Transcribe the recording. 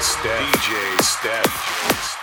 Steph. DJ Steph.